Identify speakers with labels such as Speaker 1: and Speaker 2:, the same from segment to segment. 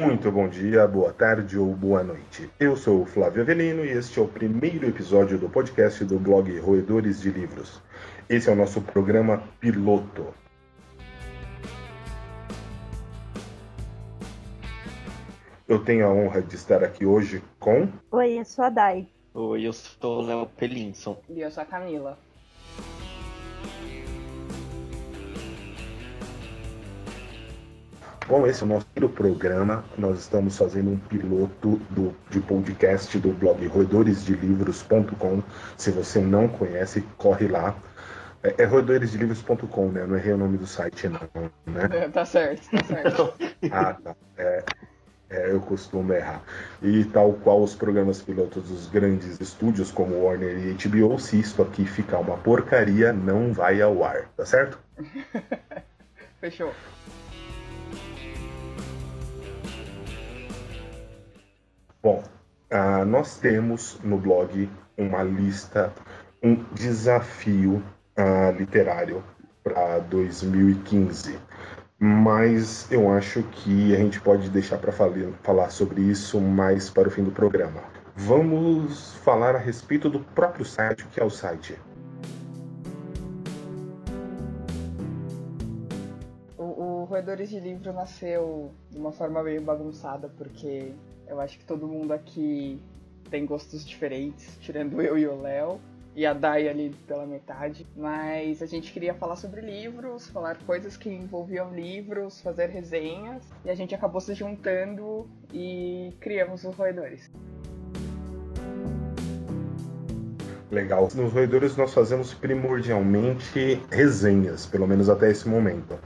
Speaker 1: Muito bom dia, boa tarde ou boa noite. Eu sou o Flávio Avelino e este é o primeiro episódio do podcast do blog Roedores de Livros. Esse é o nosso programa piloto. Eu tenho a honra de estar aqui hoje com.
Speaker 2: Oi, eu sou a Dai.
Speaker 3: Oi, eu sou o Léo Pelinson.
Speaker 4: E eu sou a Camila.
Speaker 1: Bom, esse é o nosso programa. Nós estamos fazendo um piloto do, de podcast do blog roedoresdelivros.com. Se você não conhece, corre lá. É, é roedoresdelivros.com, né? Não errei o nome do site, não. Né?
Speaker 4: É, tá certo, tá certo.
Speaker 1: ah, tá. É, é, eu costumo errar. E tal qual os programas pilotos dos grandes estúdios como Warner e HBO, se isso aqui ficar uma porcaria, não vai ao ar, tá certo?
Speaker 4: Fechou.
Speaker 1: Bom, uh, nós temos no blog uma lista, um desafio uh, literário para 2015. Mas eu acho que a gente pode deixar para falar sobre isso mais para o fim do programa. Vamos falar a respeito do próprio site. O que é o site?
Speaker 4: O, o Roedores de Livro nasceu de uma forma meio bagunçada, porque eu acho que todo mundo aqui tem gostos diferentes, tirando eu e o Léo. E a Dai ali pela metade. Mas a gente queria falar sobre livros, falar coisas que envolviam livros, fazer resenhas. E a gente acabou se juntando e criamos os Roedores.
Speaker 1: Legal. Nos Roedores nós fazemos primordialmente resenhas, pelo menos até esse momento.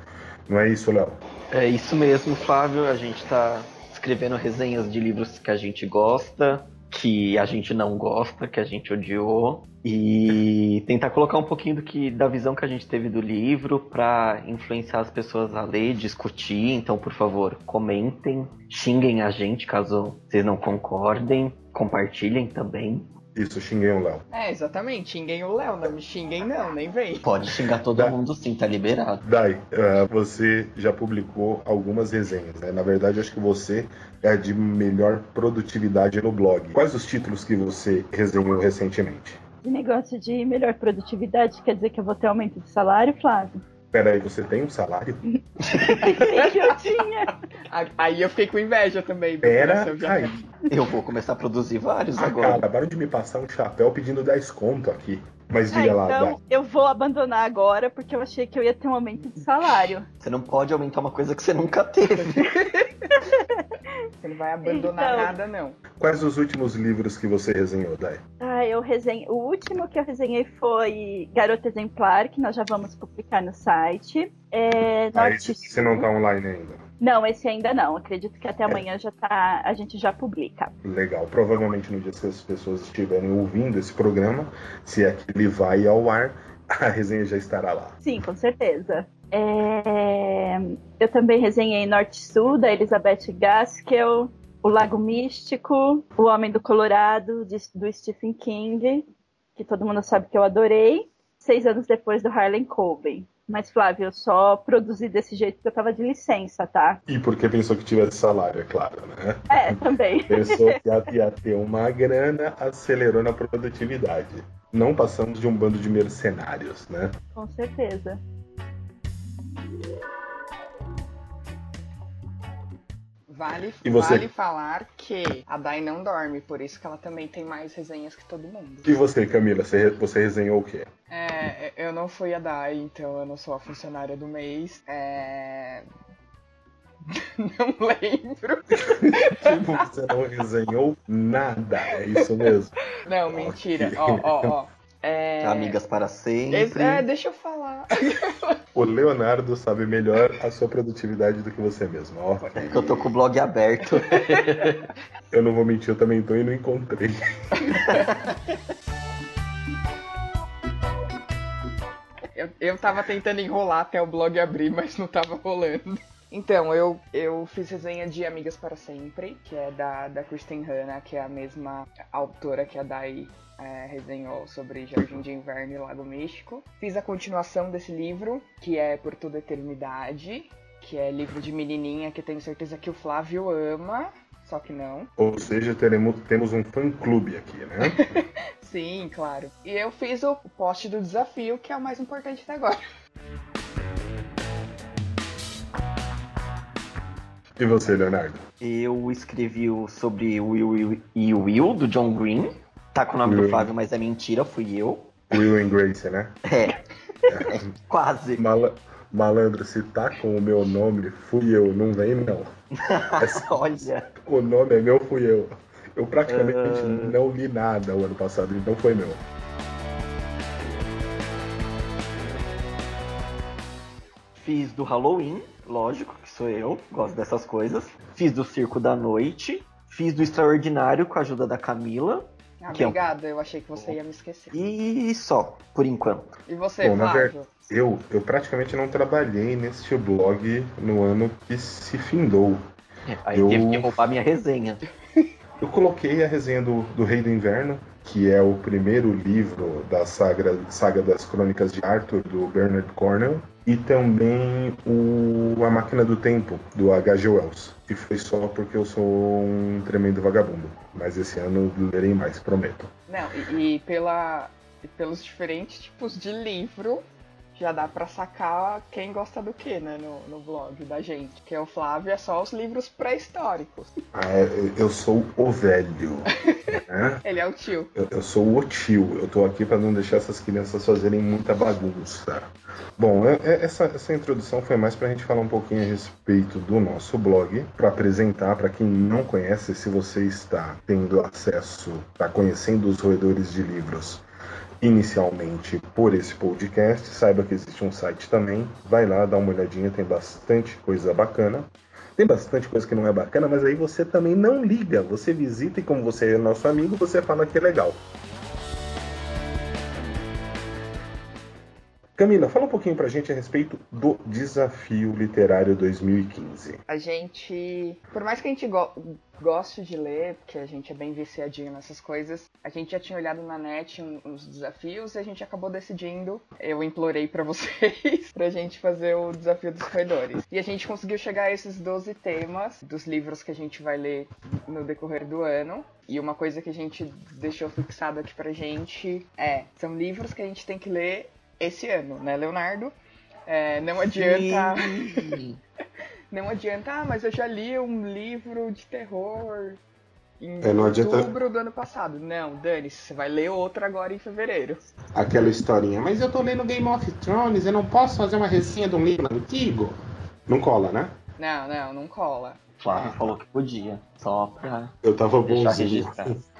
Speaker 1: Não é isso, Léo?
Speaker 3: É isso mesmo, Flávio. A gente está escrevendo resenhas de livros que a gente gosta, que a gente não gosta, que a gente odiou, e tentar colocar um pouquinho do que da visão que a gente teve do livro para influenciar as pessoas a ler, discutir. Então, por favor, comentem, xinguem a gente caso vocês não concordem, compartilhem também.
Speaker 1: Isso, xinguem o Léo.
Speaker 4: É, exatamente. Xinguem o Léo, não me xinguem não, nem vem.
Speaker 3: Pode xingar todo Dai. mundo sim, tá liberado.
Speaker 1: Dai, uh, você já publicou algumas resenhas, né? Na verdade, acho que você é de melhor produtividade no blog. Quais os títulos que você resenhou recentemente?
Speaker 2: De negócio de melhor produtividade, quer dizer que eu vou ter aumento de salário, Flávio?
Speaker 1: Peraí, você tem um salário?
Speaker 2: eu tinha.
Speaker 4: Aí eu fiquei com inveja também.
Speaker 1: Pera aí.
Speaker 3: Eu vou começar a produzir vários ah, agora. Cara,
Speaker 1: acabaram de me passar um chapéu pedindo 10 conto aqui. Mas diga
Speaker 2: ah,
Speaker 1: lá.
Speaker 2: Então, eu vou abandonar agora porque eu achei que eu ia ter um aumento de salário.
Speaker 3: Você não pode aumentar uma coisa que você nunca teve.
Speaker 4: você não vai abandonar então... nada, não.
Speaker 1: Quais os últimos livros que você resenhou, Dai?
Speaker 2: Ah, eu resenhei. O último que eu resenhei foi Garota Exemplar, que nós já vamos publicar no site. É,
Speaker 1: ah, esse, você não tá online ainda?
Speaker 2: Não, esse ainda não. Acredito que até é. amanhã já tá, a gente já publica.
Speaker 1: Legal. Provavelmente no dia que as pessoas estiverem ouvindo esse programa, se é que ele vai ao ar, a resenha já estará lá.
Speaker 2: Sim, com certeza. É... Eu também resenhei Norte-Sul, da Elizabeth Gaskell, O Lago Místico, O Homem do Colorado, de, do Stephen King, que todo mundo sabe que eu adorei, seis anos depois do Harlan Coben. Mas, Flávio, eu só produzi desse jeito porque eu tava de licença, tá?
Speaker 1: E porque pensou que tivesse salário, é claro, né?
Speaker 2: É, também.
Speaker 1: Pensou que ia, ia ter uma grana, acelerou na produtividade. Não passamos de um bando de mercenários, né?
Speaker 2: Com certeza.
Speaker 4: Vale, vale falar que a Dai não dorme, por isso que ela também tem mais resenhas que todo mundo.
Speaker 1: E você, Camila, você, você resenhou o quê?
Speaker 4: É, eu não fui a Dai, então eu não sou a funcionária do mês. É... Não lembro.
Speaker 1: tipo, você não resenhou nada, é isso mesmo?
Speaker 4: Não, mentira. Ó, ó, ó. É...
Speaker 3: Amigas para sempre.
Speaker 4: É, deixa eu falar.
Speaker 1: O Leonardo sabe melhor a sua produtividade do que você mesmo. Ó.
Speaker 3: É que eu tô com o blog aberto.
Speaker 1: eu não vou mentir, eu também tô e não encontrei.
Speaker 4: eu, eu tava tentando enrolar até o blog abrir, mas não tava rolando. Então, eu, eu fiz resenha de Amigas para Sempre, que é da, da Kristen Hanna, que é a mesma autora que a Dai é, resenhou sobre Jardim de Inverno e Lago Místico. Fiz a continuação desse livro, que é Por Toda Eternidade, que é livro de menininha, que eu tenho certeza que o Flávio ama, só que não.
Speaker 1: Ou seja, teremos, temos um fã-clube aqui, né?
Speaker 4: Sim, claro. E eu fiz o post do desafio, que é o mais importante até agora.
Speaker 1: E você, Leonardo?
Speaker 3: Eu escrevi o sobre Will, Will e Will, do John Green. Tá com o nome
Speaker 1: Will.
Speaker 3: do Flávio, mas é mentira, fui eu.
Speaker 1: Will and Grace, né?
Speaker 3: É. Quase.
Speaker 1: Mala- Malandro, se tá com o meu nome, fui eu, não vem não.
Speaker 3: Olha.
Speaker 1: O nome é meu, fui eu. Eu praticamente
Speaker 3: Ah.
Speaker 1: não li nada o ano passado, então foi meu.
Speaker 3: Fiz do Halloween, lógico sou eu, gosto dessas coisas. Fiz do Circo da Noite. Fiz do Extraordinário com a ajuda da Camila.
Speaker 4: Ah,
Speaker 3: Que é um-
Speaker 4: Obrigada, eu achei que você ia me esquecer.
Speaker 3: E só, por enquanto.
Speaker 4: E você,
Speaker 1: Bom, na
Speaker 4: Flávio?
Speaker 1: Eu, eu praticamente não trabalhei neste blog no ano que se findou.
Speaker 3: Aí
Speaker 1: Eu-
Speaker 3: teve que roubar minha resenha.
Speaker 1: Eu coloquei a resenha do, do Rei do Inverno, que é o primeiro livro da saga, saga das Crônicas de Arthur, do Bernard Cornwell, e também o A Máquina do Tempo, do H.G. Wells, que foi só porque eu sou um tremendo vagabundo. Mas esse ano lerei mais, prometo.
Speaker 4: Não, e, e pela, e pelos diferentes tipos de livro, já dá pra sacar quem gosta do que, né, no, no blog da gente. Que é o Flávio, é só os livros pré-históricos.
Speaker 1: Ah, é, eu sou o velho, né?
Speaker 4: Ele é o tio.
Speaker 1: Eu, eu sou o tio, eu tô aqui para não deixar essas crianças fazerem muita bagunça. Bom, é- é- essa, essa introdução foi mais para a gente falar um pouquinho a respeito do nosso blog, para apresentar para quem não conhece, se você está tendo acesso, está conhecendo os roedores de livros inicialmente por esse podcast, saiba que existe um site também, vai lá, dá uma olhadinha, tem bastante coisa bacana. Tem bastante coisa que não é bacana, mas aí você também não liga. Você visita e como você é nosso amigo, você fala que é legal. Camila, fala um pouquinho pra gente a respeito do Desafio Literário 2015.
Speaker 4: A gente, por mais que a gente go- goste de ler, porque a gente é bem viciadinho nessas coisas, a gente já tinha olhado na net uns desafios e a gente acabou decidindo, eu implorei pra vocês, pra gente fazer o desafio dos corredores. E a gente conseguiu chegar a esses 12 temas dos livros que a gente vai ler no decorrer do ano. E uma coisa que a gente deixou fixado aqui pra gente é, são livros que a gente tem que ler esse ano, né, Leonardo? É, não adianta. Não adianta, ah, mas eu já li um livro de terror em
Speaker 1: É, não adianta-
Speaker 4: outubro do ano passado. Não, dane-se, você vai ler outro agora em fevereiro.
Speaker 1: Aquela historinha, mas eu tô lendo Game of Thrones, eu não posso fazer uma resenha de um livro antigo? Não cola, né?
Speaker 4: Não, não, não cola.
Speaker 3: Flávio falou que podia. Só pra
Speaker 1: Eu tava bonzinho.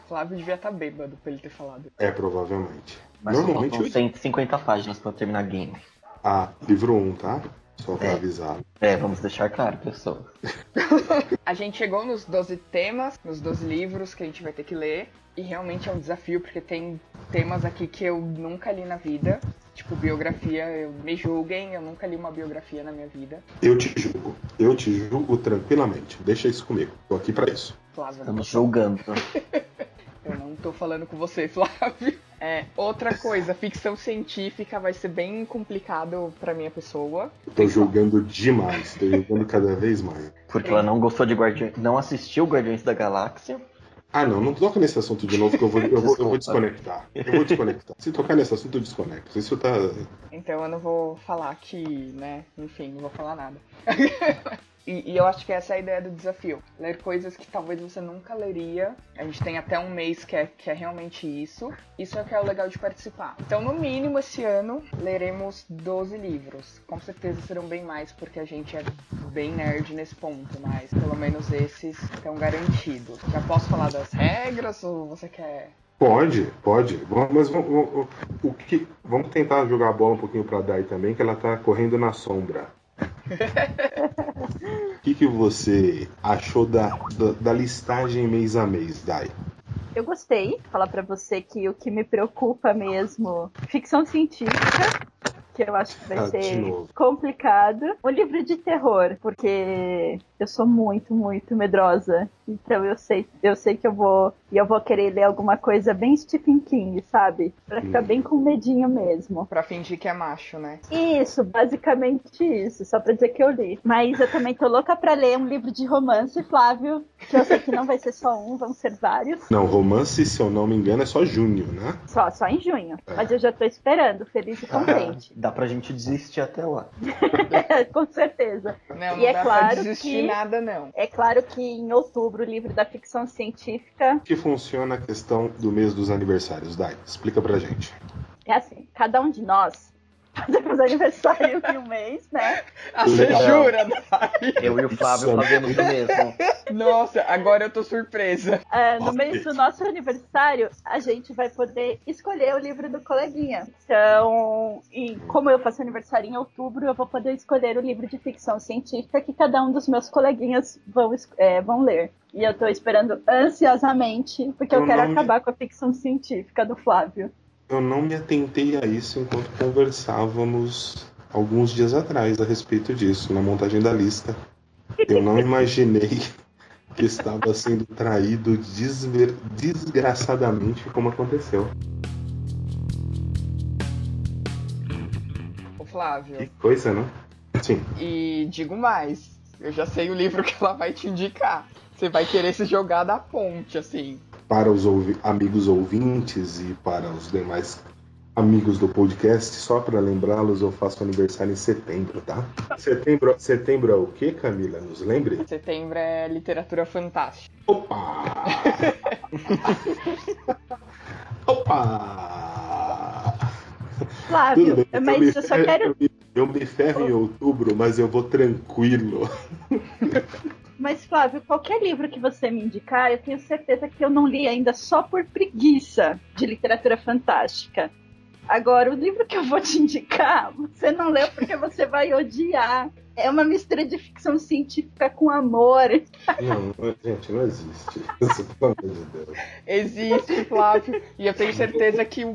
Speaker 4: Flávio devia estar bêbado pra ele ter falado.
Speaker 1: É, provavelmente.
Speaker 3: Mas
Speaker 1: Normalmente
Speaker 3: faltam
Speaker 1: eu...
Speaker 3: 150 páginas pra terminar game.
Speaker 1: Ah, livro 1, tá? Só pra
Speaker 3: É.
Speaker 1: avisar.
Speaker 3: É, vamos deixar claro, pessoas.
Speaker 4: A gente chegou nos 12 temas, nos 12 livros que a gente vai ter que ler. E realmente é um desafio, porque tem temas aqui que eu nunca li na vida. Tipo, biografia, eu, me julguem, eu nunca li uma biografia na minha vida.
Speaker 1: Eu te julgo. Eu te julgo tranquilamente. Deixa isso comigo. Tô aqui pra isso.
Speaker 4: Flávio,
Speaker 3: Estamos julgando.
Speaker 4: Eu não tô falando com você, Flávio. É, outra coisa, ficção científica vai ser bem complicado pra minha pessoa.
Speaker 1: Tô julgando demais. Tô julgando cada vez mais.
Speaker 3: Porque ela não gostou de Guardiões. Não assistiu Guardiões da Galáxia.
Speaker 1: Ah, não. Não toca nesse assunto de novo que eu vou, eu vou, eu vou desconectar. Eu vou desconectar. Se tocar nesse assunto, eu desconecto. Isso tá.
Speaker 4: Então eu não vou falar que, né? Enfim, não vou falar nada. E, e eu acho que essa é a ideia do desafio. Ler coisas que talvez você nunca leria. A gente tem até um mês que é, que é realmente isso. Isso é que é o legal de participar. Então, no mínimo, esse ano, leremos 12 livros. Com certeza serão bem mais, porque a gente é bem nerd nesse ponto. Mas pelo menos esses estão garantidos. Já posso falar das regras ou você quer
Speaker 1: Pode, pode. Mas vamos, vamos- o que, vamos tentar jogar a bola um pouquinho pra Dai também, que ela tá correndo na sombra. O que, que você achou da, da, da listagem mês a mês, Dai?
Speaker 2: Eu gostei. Falar pra você que o que me preocupa mesmo, ficção científica, que eu acho que vai
Speaker 1: Ah,
Speaker 2: ser complicado. O livro de terror, porque eu sou muito, muito medrosa. Então eu sei, eu sei que eu vou. E eu vou querer ler alguma coisa bem Stephen King, sabe? Pra ficar bem com medinho mesmo.
Speaker 4: Pra fingir que é macho, né?
Speaker 2: Isso, basicamente isso. Só pra dizer que eu li. Mas eu também tô louca pra ler um livro de romance, Flávio. Que eu sei que não vai ser só um, vão ser vários.
Speaker 1: Não, romance, se eu não me engano, é só junho, né?
Speaker 2: Só, só em junho. É. Mas eu já tô esperando, feliz e contente.
Speaker 3: Dá pra gente desistir até lá.
Speaker 2: com certeza.
Speaker 4: Não, e não é claro desistir que, nada, não.
Speaker 2: É claro que em outubro o livro da ficção científica.
Speaker 1: Que funciona a questão do mês dos aniversários, Dai? Explica pra gente.
Speaker 2: É assim, cada um de nós fazemos aniversário em um mês, né?
Speaker 4: Ah, você jura,
Speaker 3: Eu e o Flávio fazemos o mesmo.
Speaker 4: Nossa, agora eu tô surpresa.
Speaker 2: É, no mês do nosso aniversário, a gente vai poder escolher o livro do coleguinha. Então, e como eu faço aniversário em outubro, eu vou poder escolher o livro de ficção científica que cada um dos meus coleguinhas vão, é, vão ler. E eu tô esperando ansiosamente, porque eu, eu quero acabar com a ficção científica do Flávio.
Speaker 1: Eu não me atentei a isso enquanto conversávamos alguns dias atrás a respeito disso, na montagem da lista. Eu não imaginei que estava sendo traído desver... desgraçadamente como aconteceu.
Speaker 4: O Flávio.
Speaker 1: Que coisa, né? Sim.
Speaker 4: E digo mais, eu já sei o livro que ela vai te indicar. Você vai querer se jogar da ponte, assim
Speaker 1: para os ouvi amigos ouvintes e para os demais amigos do podcast, só para lembrá-los, eu faço aniversário em setembro, tá? Setembro, setembro é o que, Camila? Nos lembre?
Speaker 4: Setembro é literatura fantástica.
Speaker 1: Opa! Opa!
Speaker 2: Flávio, bem, mas eu, eu só quero.
Speaker 1: Eu me, eu me ferro em outubro, mas eu vou tranquilo.
Speaker 2: Mas, Flávio, qualquer livro que você me indicar, eu tenho certeza que eu não li ainda só por preguiça de literatura fantástica. Agora, o livro que eu vou te indicar, você não leu porque você vai odiar. É uma mistura de ficção científica com amor.
Speaker 1: Não, gente, não existe. Pelo amor de Deus.
Speaker 4: Existe, Flávio. E eu tenho certeza que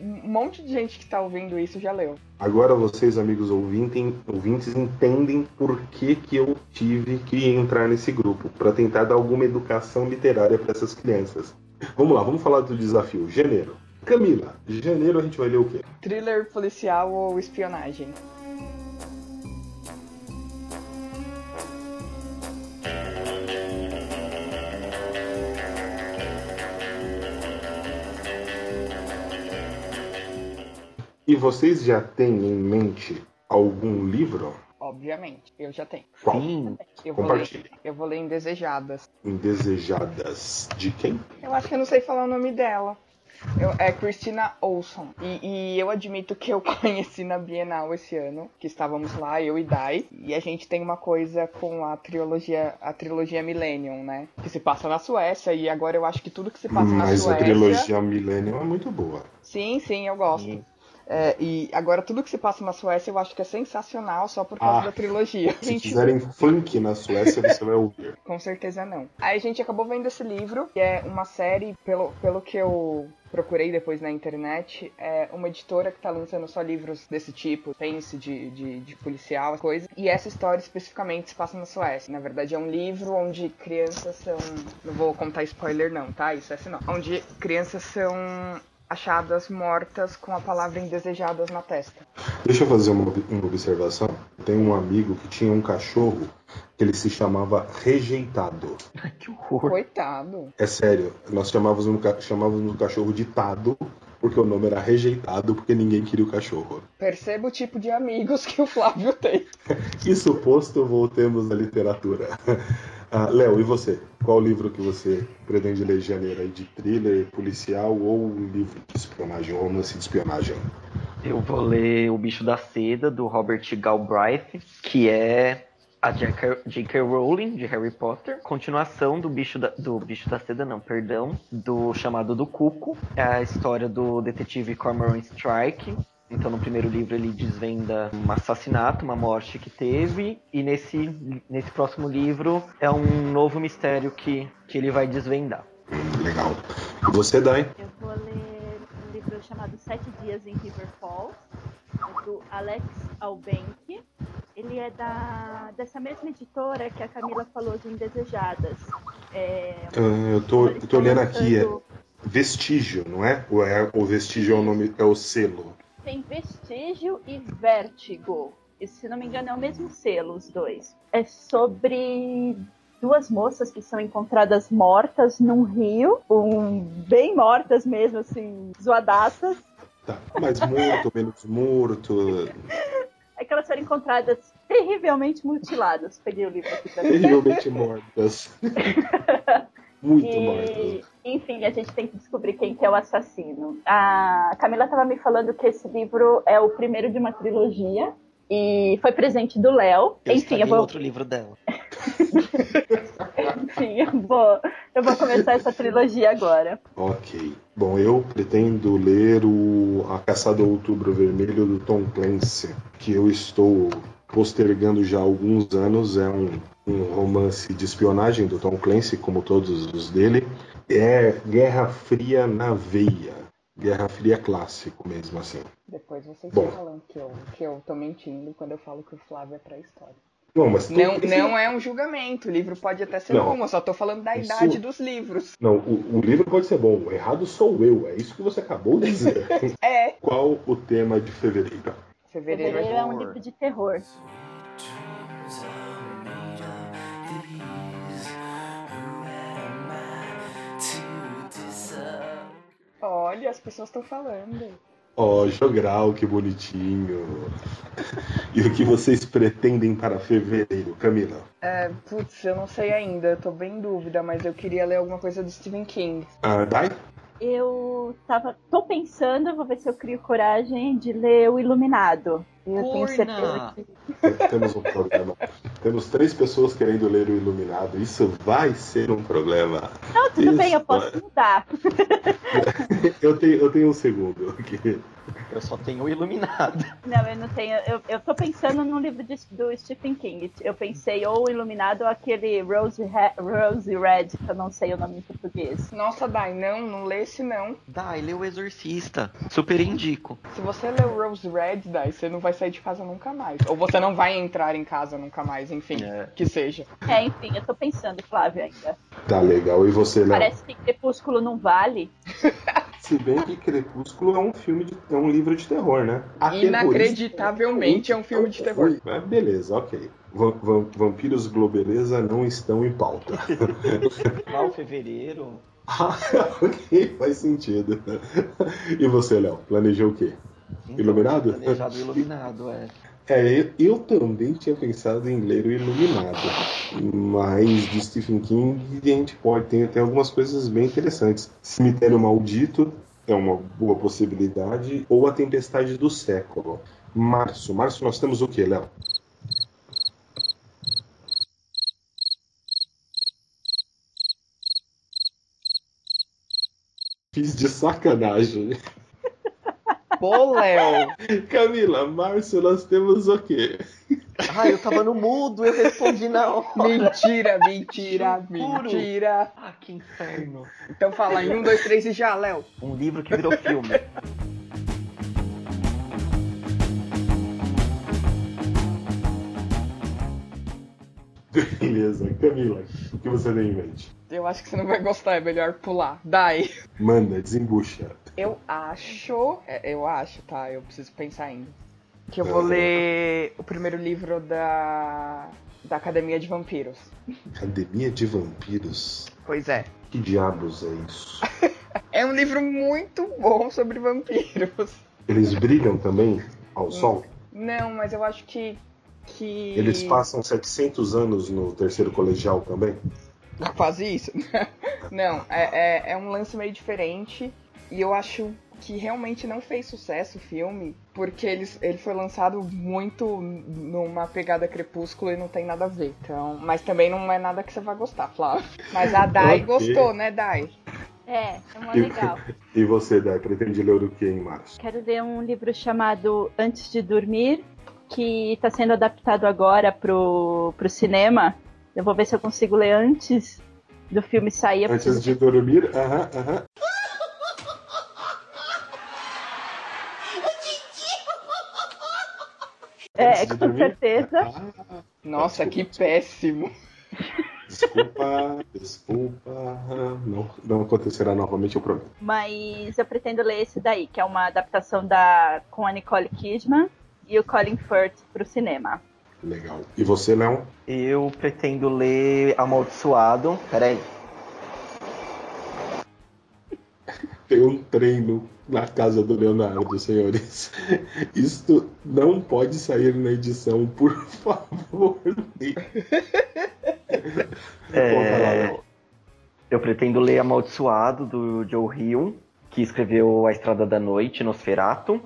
Speaker 4: um monte de gente que está ouvindo isso já leu.
Speaker 1: Agora vocês, amigos ouvintes, ouvintes entendem por que, que eu tive que entrar nesse grupo, para tentar dar alguma educação literária para essas crianças. Vamos lá, vamos falar do desafio. Janeiro. Camila, janeiro a gente vai ler o quê?
Speaker 4: Thriller policial ou espionagem?
Speaker 1: E vocês já têm em mente algum livro?
Speaker 4: Obviamente, eu já tenho.
Speaker 1: Qual?
Speaker 3: Sim.
Speaker 4: Eu vou, ler, eu vou ler Indesejadas.
Speaker 1: Indesejadas de quem?
Speaker 4: Eu acho que eu não sei falar o nome dela. Eu, é Christina Olson. E, e, eu admito que eu conheci na Bienal esse ano, que estávamos lá, eu e Dai. E a gente tem uma coisa com a trilogia, a trilogia Millennium, né? Que se passa na Suécia. E agora eu acho que tudo que se passa Mas na Suécia.
Speaker 1: Mas a trilogia Millennium é muito boa.
Speaker 4: Sim, sim, eu gosto. Sim. É, e agora tudo que se passa na Suécia eu acho que é sensacional só por causa ah, da trilogia.
Speaker 1: Se gente... fizerem funk na Suécia, você vai ouvir.
Speaker 4: Com certeza não. Aí a gente acabou vendo esse livro, que é uma série, pelo, pelo que eu procurei depois na internet, é uma editora que está lançando só livros desse tipo, pense de, de, de policial, coisa. E essa história especificamente se passa na Suécia. Na verdade, é um livro onde crianças são. Não vou contar spoiler, não, tá? Isso é não. Onde crianças são achadas mortas com a palavra indesejadas na testa.
Speaker 1: Deixa eu fazer uma, uma observação. Tem um amigo que tinha um cachorro que ele se chamava Rejeitado.
Speaker 3: que horror.
Speaker 4: Coitado.
Speaker 1: É sério, nós chamávamos um, chamávamos um cachorro de Tado, porque o nome era Rejeitado, porque ninguém queria o cachorro.
Speaker 4: Perceba o tipo de amigos que o Flávio tem.
Speaker 1: Isso posto, voltemos à literatura. Ah, Léo, e você? Qual livro que você pretende ler em janeiro? De thriller, policial ou um livro de espionagem, romance de espionagem?
Speaker 3: Eu vou ler O Bicho da Seda, do Robert Galbraith, que é a J.K. Rowling, de Harry Potter. Continuação do Bicho da, do Bicho da Seda, não, perdão, do Chamado do Cuco. É a história do detetive Cormoran Strike, então, no primeiro livro, ele desvenda um assassinato, uma morte que teve, e nesse, nesse próximo livro é um novo mistério que, que ele vai desvendar.
Speaker 1: Legal. E você, Dai?
Speaker 2: Eu vou ler um livro chamado Sete Dias em River Falls, do Alex Albenck. Ele é da, dessa mesma editora que a Camila falou de Indesejadas. É,
Speaker 1: Ah, eu, tô, eu tô olhando aqui, é Vestígio, não é? Ou é o Vestígio é o nome, é o selo?
Speaker 2: Tem Vestígio e Vértigo. E, se não me engano, é o mesmo selo, os dois. É sobre duas moças que são encontradas mortas num rio, um, bem mortas mesmo, assim, zoadaças.
Speaker 1: Tá. Mais morto, menos morto.
Speaker 2: É que elas foram encontradas terrivelmente mutiladas. Peguei o livro aqui ver.
Speaker 1: Terrivelmente mortas. Muito
Speaker 2: E,
Speaker 1: mortas.
Speaker 2: Enfim, a gente tem que descobrir quem que é o assassino. A Camila estava me falando que esse livro é o primeiro de uma trilogia e foi presente do Léo.
Speaker 3: Eu
Speaker 2: Enfim, eu vou,
Speaker 3: outro livro dela.
Speaker 2: enfim, eu vou, eu vou começar essa trilogia agora.
Speaker 1: Ok. Bom, eu pretendo ler o A Caçada ao Outubro Vermelho do Tom Clancy, que eu estou postergando já há alguns anos. É um, um romance de espionagem do Tom Clancy, como todos os dele. É Guerra Fria na veia. Guerra Fria clássico mesmo, assim.
Speaker 4: Depois vocês
Speaker 1: Bom.
Speaker 4: estão falando que eu, que eu tô mentindo quando eu falo que o Flávio é pré-história.
Speaker 1: Não, mas tu-
Speaker 4: Não,
Speaker 1: esse-
Speaker 4: não é um julgamento, o livro pode até ser
Speaker 1: Não.
Speaker 4: bom, eu só tô falando da
Speaker 1: Isso-
Speaker 4: idade dos livros.
Speaker 1: Não, o, o livro pode ser bom, o errado sou eu, é isso que você acabou de dizer.
Speaker 4: É,
Speaker 1: Qual o tema de fevereiro?
Speaker 4: fevereiro é
Speaker 2: Fevereiro é um livro de terror.
Speaker 4: Olha, as pessoas estão falando.
Speaker 1: Ó, jogral, que bonitinho. E o que vocês pretendem para fevereiro, Camila?
Speaker 4: É, putz, eu não sei ainda, eu tô bem em dúvida, mas eu queria ler alguma coisa do Stephen King.
Speaker 1: Ah, Dai?
Speaker 2: Eu tava, tô pensando, vou ver se eu crio coragem de ler O Iluminado. Eu tenho
Speaker 3: Urna!
Speaker 2: certeza que
Speaker 1: Temos um problema. Temos três pessoas querendo ler o Iluminado. Isso vai ser um problema.
Speaker 2: Não, tudo
Speaker 1: Isso,
Speaker 2: bem, eu posso mudar.
Speaker 1: Eu tenho, eu tenho um segundo. aqui.
Speaker 3: Eu só tenho o Iluminado.
Speaker 2: Não, eu não tenho. Eu, eu tô pensando num livro de- do Stephen King. Eu pensei ou o Iluminado ou aquele Rose, Re- Rose Red, que eu não sei o nome em português.
Speaker 4: Nossa, Dai, não, não lê esse não.
Speaker 3: Dai, lê o Exorcista. Super indico.
Speaker 4: Se você ler o Rose Red, Dai, você não vai sair de casa nunca mais. Ou você não vai entrar em casa nunca mais, enfim,
Speaker 3: É.
Speaker 4: que seja.
Speaker 2: É, enfim, eu tô pensando, Flávio, ainda.
Speaker 1: Tá legal. E você, Léo?
Speaker 2: Parece que Crepúsculo não vale.
Speaker 1: Se bem que Crepúsculo é um filme, de, é um livro de terror, né?
Speaker 4: Inacreditavelmente é um filme de terror.
Speaker 1: Ah, beleza, ok. Va- va- Vampiros Globeleza não estão em pauta.
Speaker 3: Lá o fevereiro.
Speaker 1: Ah, ok, faz sentido. E você, Léo, planejou o quê?
Speaker 3: Então,
Speaker 1: Iluminado?
Speaker 3: Planejado iluminado, é.
Speaker 1: É, eu, eu também tinha pensado em ler o Iluminado, mas de Stephen King a gente pode ter, tem algumas coisas bem interessantes. Cemitério Maldito é uma boa possibilidade, ou A Tempestade do Século. Março. Março nós temos o que, Léo? Fiz de sacanagem.
Speaker 4: Pô, Léo!
Speaker 1: Camila, março nós temos o quê?
Speaker 3: Ah, eu tava no mudo, eu respondi na hora.
Speaker 4: Mentira, mentira, mentira.
Speaker 3: Ah, que inferno.
Speaker 4: Então fala em um, dois, três e já, Léo.
Speaker 3: Um livro que virou filme.
Speaker 1: Beleza, Camila, o que você tem em mente?
Speaker 4: Eu acho que você não vai gostar, é melhor pular. Dai.
Speaker 1: Manda, desembucha.
Speaker 4: Eu acho. é, Eu acho, tá? Eu preciso pensar ainda. Que eu vou ler o primeiro livro da. Da Academia de Vampiros.
Speaker 1: Academia de Vampiros.
Speaker 4: Pois é.
Speaker 1: Que diabos é isso?
Speaker 4: É um livro muito bom sobre vampiros.
Speaker 1: Eles brilham também ao sol?
Speaker 4: Não, mas eu acho que. que...
Speaker 1: Eles passam 700 anos no terceiro colegial também?
Speaker 4: Quase isso. Não, é, é, é um lance meio diferente. E eu acho que realmente não fez sucesso o filme, porque ele, ele foi lançado muito numa pegada crepúsculo e não tem nada a ver. Então, mas também não é nada que você vai gostar, Flávio. Mas a Dai gostou, né, Dai?
Speaker 2: É, é uma
Speaker 1: E-
Speaker 2: legal.
Speaker 1: E você, Dé, pretende ler o que em março?
Speaker 2: Quero ler um livro chamado Antes de Dormir, que está sendo adaptado agora pro, pro cinema. Eu vou ver se eu consigo ler antes do filme sair.
Speaker 1: Antes de dormir? Aham, aham.
Speaker 2: É,
Speaker 1: Antes de
Speaker 2: com
Speaker 1: dormir?
Speaker 2: certeza.
Speaker 1: Ah,
Speaker 4: Nossa, que
Speaker 1: Desculpa.
Speaker 4: péssimo.
Speaker 1: desculpa, desculpa. Não, não acontecerá novamente, eu prometo.
Speaker 2: Mas eu pretendo ler esse daí, que é uma adaptação da com a Nicole Kidman e o Colin Firth pro cinema.
Speaker 1: Legal. E você, Léo?
Speaker 3: Eu pretendo ler Amaldiçoado. Peraí.
Speaker 1: Tem um treino na casa do Leonardo, senhores. Isto não pode sair na edição, por favor.
Speaker 3: É,
Speaker 1: lá.
Speaker 3: Eu pretendo ler Amaldiçoado, do Joe Hill, que escreveu A Estrada da Noite, Nosferatu,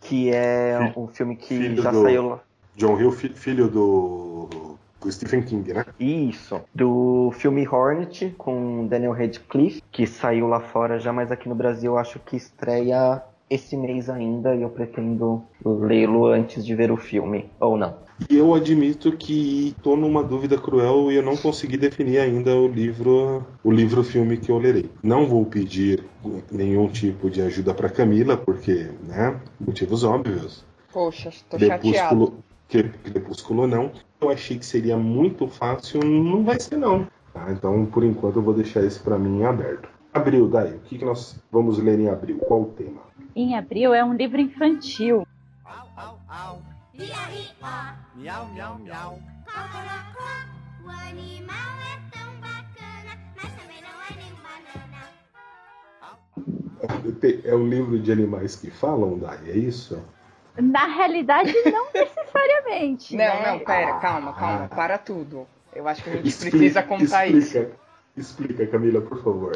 Speaker 3: que é um filme que
Speaker 1: filho
Speaker 3: já saiu lá.
Speaker 1: John Hill, fi- filho do, do Stephen King, né?
Speaker 3: Isso. Do filme Hornet, com Daniel Radcliffe, que saiu lá fora já, mas aqui no Brasil eu acho que estreia esse mês ainda e eu pretendo lê-lo antes de ver o filme, ou não.
Speaker 1: E eu admito que estou numa dúvida cruel e eu não consegui definir ainda o livro, o livro-filme que eu lerei. Não vou pedir nenhum tipo de ajuda para Camila, porque, né, motivos óbvios.
Speaker 4: Poxa, tô chateado.
Speaker 1: Crepúsculo não. Eu achei que seria muito fácil, não vai ser não. Tá, então, por enquanto, eu vou deixar esse para mim em aberto. Abril, daí, o que, que nós vamos ler em abril? Qual o tema?
Speaker 2: Em abril é um livro infantil.
Speaker 5: Au, au, au. Miau, miau, miau.
Speaker 6: O animal é tão bacana, mas também não é nem banana.
Speaker 1: É um livro de animais que falam, Dai, é isso?
Speaker 2: Na realidade, não necessariamente.
Speaker 4: Não,
Speaker 2: né?
Speaker 4: não, pera, calma, calma,
Speaker 1: Ah.
Speaker 4: para tudo. Eu acho que a gente
Speaker 1: Explica-
Speaker 4: precisa contar isso.
Speaker 1: explica, Explica, Camila, por favor.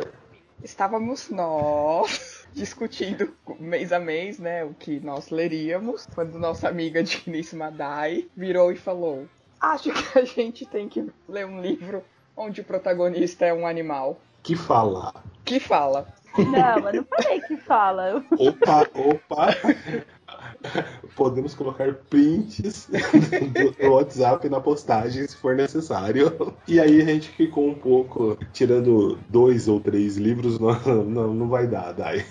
Speaker 4: Estávamos nós discutindo mês a mês, né, o que nós leríamos, quando nossa amiga Diniz Madai virou e falou: Acho que a gente tem que ler um livro onde o protagonista é um animal.
Speaker 1: Que fala?
Speaker 4: Que fala.
Speaker 2: Não, eu não falei que fala.
Speaker 1: Opa, opa! Podemos colocar prints do, WhatsApp na postagem se for necessário. E aí a gente ficou um pouco tirando dois ou três livros, não, não, não vai dar, Dai.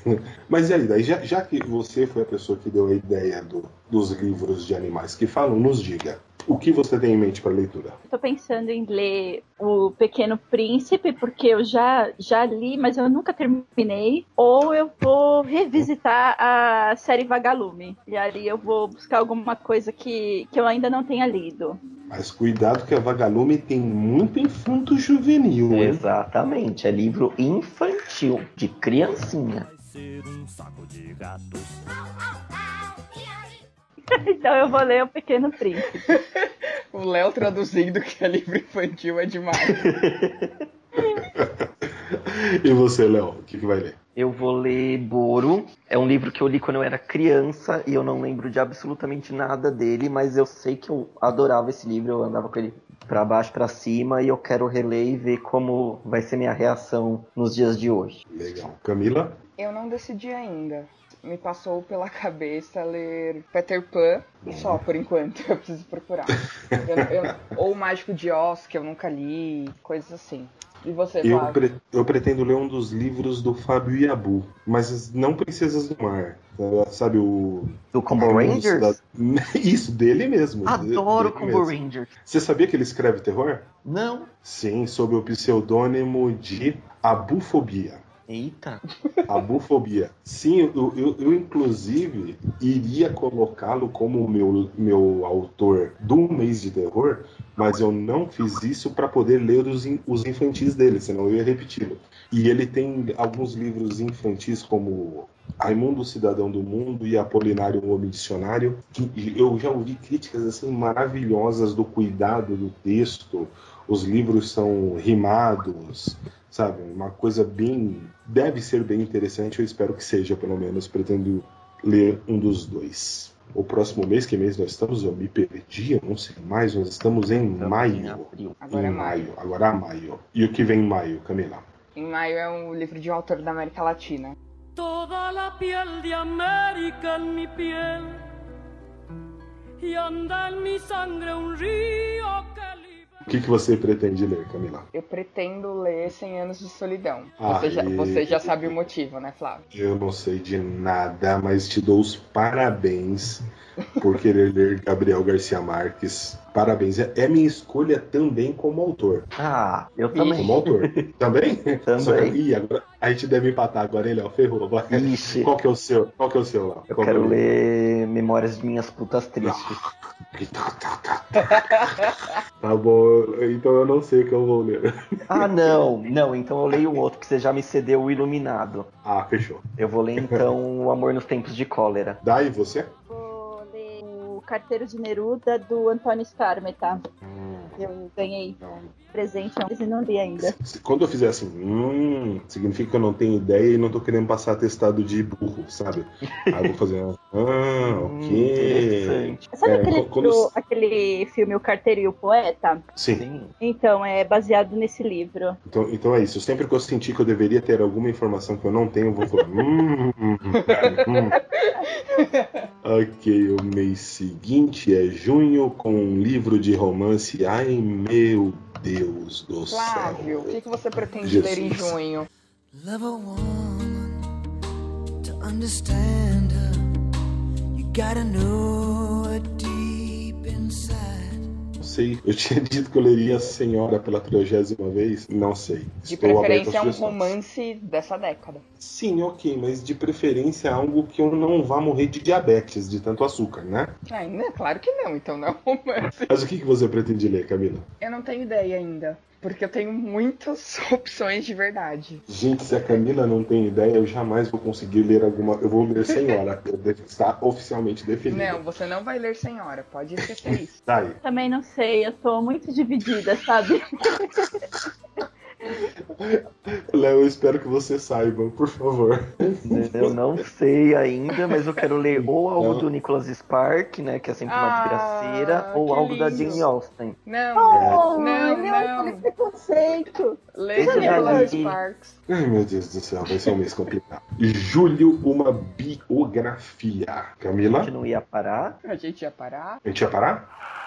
Speaker 1: Mas e aí, Dai, já, já que você foi a pessoa que deu a ideia do- dos livros de animais que falam, nos diga. O que você tem em mente para leitura?
Speaker 2: Tô pensando em ler O Pequeno Príncipe, porque eu já, já li, mas eu nunca terminei. Ou eu vou revisitar a série Vagalume. E ali eu vou buscar alguma coisa que, que eu ainda não tenha lido.
Speaker 1: Mas cuidado que a Vagalume tem muito infanto juvenil, hein?
Speaker 3: Exatamente, é livro infantil, de criancinha.
Speaker 5: Vai ser um saco de gatos.
Speaker 2: então eu vou ler O Pequeno Príncipe.
Speaker 4: O Léo traduzindo que é livro infantil é demais.
Speaker 1: E você, Léo, o que, que vai ler?
Speaker 3: Eu vou ler Boro. É um livro que eu li quando eu era criança e eu não lembro de absolutamente nada dele, mas eu sei que eu adorava esse livro, eu andava com ele pra baixo, pra cima e eu quero reler e ver como vai ser minha reação nos dias de hoje.
Speaker 1: Legal. Camila?
Speaker 4: Eu não decidi ainda. Me passou pela cabeça ler Peter Pan só por enquanto. Eu preciso procurar. Eu- eu- ou o Mágico de Oz, que eu nunca li, coisas assim. E você,
Speaker 1: Eu, pre- eu pretendo ler um dos livros do Fábio Yabu, mas não Princesas do Mar. tá? Sabe o.
Speaker 3: Do Combo Rangers?
Speaker 1: Cidad- Isso, dele mesmo.
Speaker 3: Adoro
Speaker 1: dele
Speaker 3: Combo
Speaker 1: mesmo.
Speaker 3: Rangers.
Speaker 1: Você sabia que ele escreve terror?
Speaker 3: Não.
Speaker 1: Sim, sob o pseudônimo de Abufobia.
Speaker 3: Eita.
Speaker 1: A bufobia. Sim, eu, eu, eu, inclusive iria colocá-lo como meu, meu autor do mês de terror, mas eu não fiz isso para poder ler os, os infantis dele, senão eu ia repeti-lo. E ele tem alguns livros infantis como Raimundo Cidadão do Mundo e Apolinário Homem Dicionário, que eu já ouvi críticas assim maravilhosas do cuidado do texto. Os livros são rimados, sabe? Uma coisa bem. Deve ser bem interessante, eu espero que seja, pelo menos. Pretendo ler um dos dois. O próximo mês, que mês nós estamos? Eu me perdi, eu não sei mais. Nós estamos em
Speaker 3: Estamos em
Speaker 1: maio.
Speaker 3: abril.
Speaker 4: Agora
Speaker 1: em
Speaker 4: é maio.
Speaker 1: Agora é maio. E o que vem em maio, Camila?
Speaker 4: Em maio é um livro de um autor da América Latina.
Speaker 7: Toda la piel de América en mi piel y anda en mi sangre un río que.
Speaker 1: O que, que você pretende ler, Camila?
Speaker 4: Eu pretendo ler 100 Anos de Solidão.
Speaker 1: Ah,
Speaker 4: você, já,
Speaker 1: e-
Speaker 4: você já sabe o motivo, né, Flávio?
Speaker 1: Eu não sei de nada, mas te dou os parabéns por querer ler Gabriel Garcia Marques. Parabéns. É é minha escolha também como autor.
Speaker 3: Ah, eu também.
Speaker 1: Como autor. Também?
Speaker 3: Também.
Speaker 1: Que- Ih, agora a gente deve empatar agora, ele, ó, ferrou.
Speaker 3: Ixi,
Speaker 1: Qual que é o seu? Qual que é o seu lá?
Speaker 3: eu
Speaker 1: Qual
Speaker 3: quero
Speaker 1: que é
Speaker 3: ler Memórias de Minhas Putas Tristes.
Speaker 1: Tá bom, então eu não sei o que eu vou ler.
Speaker 3: Ah, não, não, então eu leio o outro que você já me cedeu, o Iluminado.
Speaker 1: Ah, fechou.
Speaker 3: Eu vou ler então O Amor nos Tempos de Cólera.
Speaker 1: Daí você?
Speaker 2: Carteiro de Neruda do Antônio Scarmeta. Eu ganhei presente ontem e não li ainda.
Speaker 1: Se- Quando eu fizer assim, hum, significa que eu não tenho ideia e não tô querendo passar atestado de burro, sabe? Aí eu vou fazer, ah,
Speaker 3: Hum,
Speaker 1: ok.
Speaker 3: interessante.
Speaker 2: Sabe
Speaker 1: É,
Speaker 2: aquele,
Speaker 1: quando-
Speaker 2: aquele filme O Carteiro e o Poeta?
Speaker 1: Sim.
Speaker 2: Então, é baseado nesse livro.
Speaker 1: então, então é isso. Sempre que eu sentir que eu deveria ter alguma informação que eu não tenho, eu vou falar, hum, hum, hum, hum. Ok, o mês seguinte é junho com um livro de romance. Ai, meu Deus do
Speaker 4: Flávio, o
Speaker 1: céu.
Speaker 4: que, que você pretende
Speaker 1: Jesus.
Speaker 4: ler em junho?
Speaker 5: Love a woman to understand her. You gotta know
Speaker 1: sei. Eu tinha dito que eu leria a Senhora pela trigésima vez. Não sei.
Speaker 4: De
Speaker 1: Estou
Speaker 4: preferência é um romance dessa década.
Speaker 1: Sim, ok, mas de preferência algo que eu não vá morrer de diabetes, de tanto açúcar, né?
Speaker 4: Ah, não, claro que não, então não é um romance.
Speaker 1: Mas o que, que você pretende ler, Camila?
Speaker 4: Eu não tenho ideia ainda, porque eu tenho muitas opções de verdade.
Speaker 1: Gente, se a Camila não tem ideia, eu jamais vou conseguir ler alguma. Eu vou ler Senhora. Estar oficialmente definido.
Speaker 4: Não, você não vai ler Senhora, pode esquecer isso.
Speaker 1: Tá aí.
Speaker 2: Também não sei, eu tô muito dividida, sabe?
Speaker 1: Léo, eu espero que você saiba, por favor.
Speaker 3: Eu não sei ainda, mas eu quero ler ou algo
Speaker 1: Não.
Speaker 3: do Nicholas Spark, né, que é sempre uma
Speaker 4: Ah,
Speaker 3: desgraceira, ou algo da
Speaker 4: lindo.
Speaker 3: Jane Austen.
Speaker 4: Não,
Speaker 2: Oh,
Speaker 4: não,
Speaker 2: ele é
Speaker 4: não.
Speaker 2: preconceito.
Speaker 4: Lê Nicholas. Sparks.
Speaker 1: Ai, meu Deus do céu, vai ser um mês complicado. Julho, uma biografia.
Speaker 3: A
Speaker 1: Camila,
Speaker 3: gente não ia parar.
Speaker 4: A gente ia parar.
Speaker 1: a gente ia parar?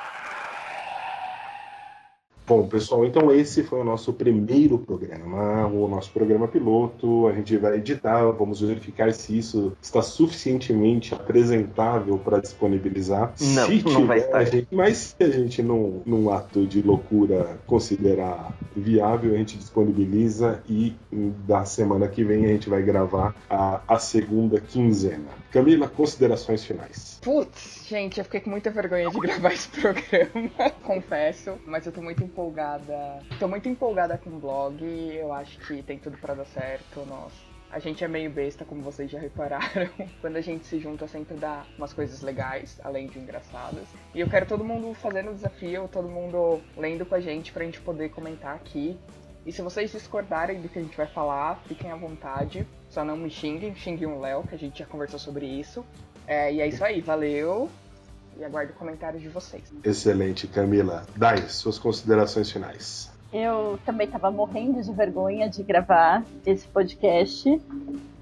Speaker 1: Bom, pessoal, então esse foi o nosso primeiro programa, o nosso programa piloto. A gente vai editar, vamos verificar se isso está suficientemente apresentável para disponibilizar.
Speaker 3: Não,
Speaker 1: se
Speaker 3: não vai estar.
Speaker 1: a gente- mas se a gente, num, num ato de loucura, considerar viável, a gente disponibiliza e da semana que vem a gente vai gravar a, a segunda quinzena. Camila, considerações finais.
Speaker 4: Putz, gente, eu fiquei com muita vergonha de gravar esse programa, confesso, mas eu tô muito empolgada. Tô muito empolgada com o blog, eu acho que tem tudo pra dar certo, nossa. A gente é meio besta, como vocês já repararam. Quando a gente se junta, sempre dá umas coisas legais, além de engraçadas. E eu quero todo mundo fazendo o desafio, todo mundo lendo com a gente pra gente poder comentar aqui. E se vocês discordarem do que a gente vai falar, fiquem à vontade. Só não me xinguem, xinguem o Léo, que a gente já conversou sobre isso. É, e é isso aí, valeu. E aguardo comentários de vocês.
Speaker 1: Excelente, Camila. Dai, suas considerações finais.
Speaker 2: Eu também tava morrendo de vergonha de gravar esse podcast,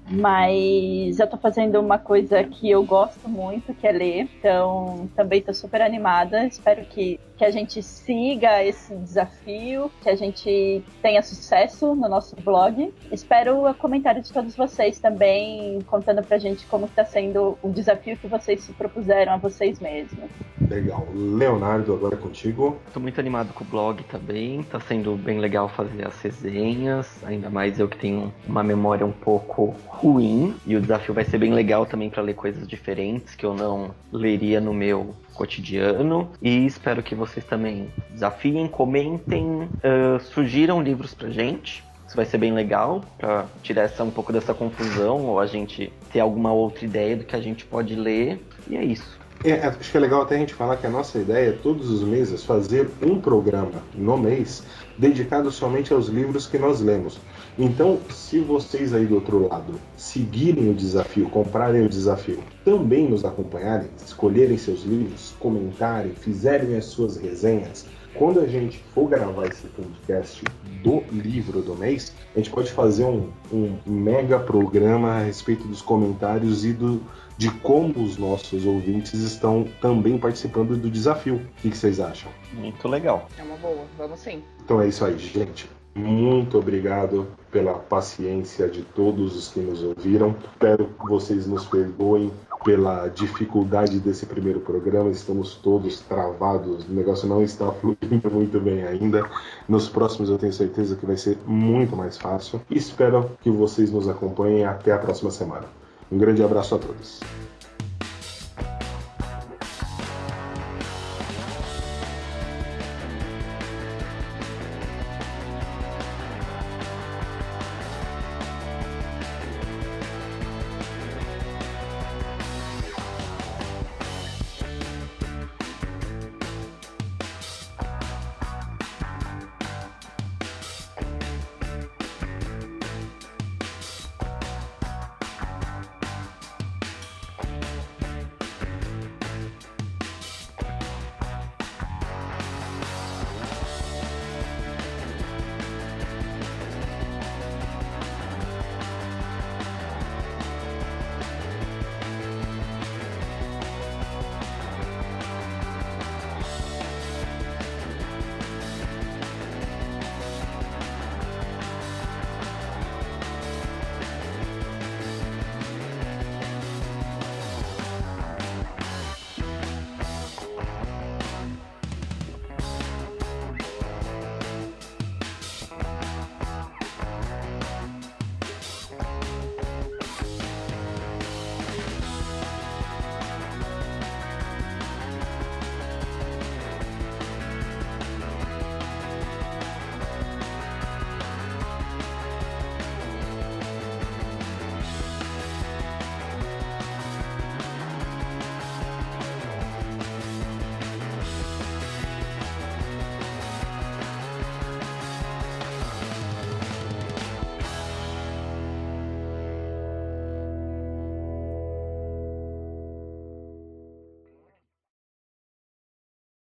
Speaker 2: mas eu tô fazendo uma coisa que eu gosto muito, que é ler. Então, também tô super animada. Espero que, que a gente siga esse desafio, que a gente tenha sucesso no nosso blog. Espero o comentário de todos vocês também, contando pra gente como tá sendo o desafio que vocês se propuseram a vocês mesmos.
Speaker 1: Legal. Leonardo, agora é contigo.
Speaker 3: Tô muito animado com o blog também, tá sendo bem legal fazer as resenhas, ainda mais eu que tenho uma memória um pouco ruim, e o desafio vai ser bem legal também para ler coisas diferentes que eu não leria no meu cotidiano. E espero que vocês também desafiem, comentem, ah, sugiram livros pra gente. Isso vai ser bem legal pra tirar essa, um pouco dessa confusão ou a gente ter alguma outra ideia do que a gente pode ler. E é isso.
Speaker 1: É, acho que é legal até a gente falar que a nossa ideia é todos os meses fazer um programa no mês dedicado somente aos livros que nós lemos. Então, se vocês aí do outro lado seguirem o desafio, comprarem o desafio, também nos acompanharem, escolherem seus livros, comentarem, fizerem as suas resenhas, quando a gente for gravar esse podcast do livro do mês, a gente pode fazer um, um mega programa a respeito dos comentários e do, de como os nossos ouvintes estão também participando do desafio. O que, que vocês acham?
Speaker 3: Muito legal.
Speaker 4: É uma boa, vamos sim.
Speaker 1: Então é isso aí, gente. Muito obrigado pela paciência de todos os que nos ouviram. Espero que vocês nos perdoem pela dificuldade desse primeiro programa. Estamos todos travados, o negócio não está fluindo muito bem ainda. Nos próximos eu tenho certeza que vai ser muito mais fácil. Espero que vocês nos acompanhem até a próxima semana. Um grande abraço a todos.